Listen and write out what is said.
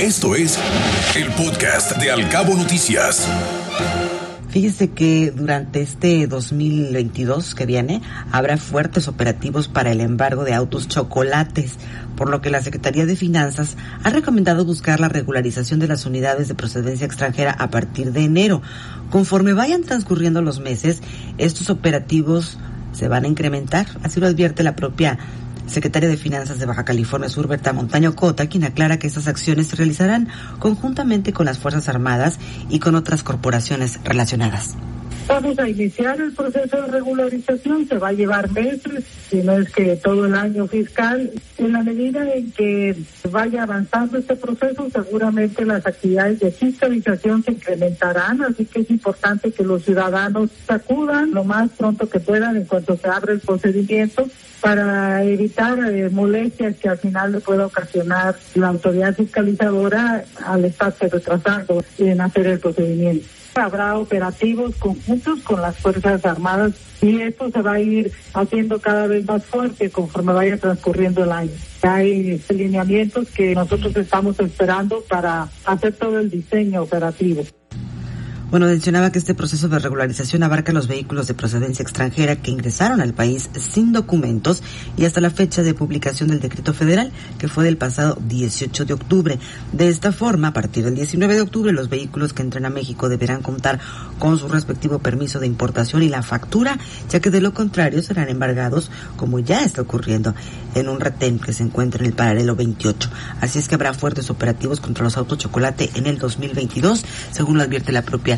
Esto es el podcast de Alcabo Noticias. Fíjese que durante este 2022 que viene habrá fuertes operativos para el embargo de autos chocolates, por lo que la Secretaría de Finanzas ha recomendado buscar la regularización de las unidades de procedencia extranjera a partir de enero. Conforme vayan transcurriendo los meses, estos operativos se van a incrementar, así lo advierte la propia secretaria de Finanzas de Baja California Sur, Berta Montaño Cota, quien aclara que estas acciones se realizarán conjuntamente con las Fuerzas Armadas y con otras corporaciones relacionadas. Vamos a iniciar el proceso de regularización, se va a llevar meses, si no es que todo el año fiscal. En la medida en que vaya avanzando este proceso, seguramente las actividades de fiscalización se incrementarán, así que es importante que los ciudadanos acudan lo más pronto que puedan en cuanto se abra el procedimiento para evitar eh, molestias que al final le pueda ocasionar la autoridad fiscalizadora al estarse retrasando en hacer el procedimiento habrá operativos conjuntos con las Fuerzas Armadas y esto se va a ir haciendo cada vez más fuerte conforme vaya transcurriendo el año. Hay lineamientos que nosotros estamos esperando para hacer todo el diseño operativo. Bueno, mencionaba que este proceso de regularización abarca los vehículos de procedencia extranjera que ingresaron al país sin documentos y hasta la fecha de publicación del decreto federal, que fue del pasado 18 de octubre. De esta forma, a partir del 19 de octubre, los vehículos que entren a México deberán contar con su respectivo permiso de importación y la factura, ya que de lo contrario serán embargados, como ya está ocurriendo, en un retén que se encuentra en el paralelo 28. Así es que habrá fuertes operativos contra los autos chocolate en el 2022, según lo advierte la propia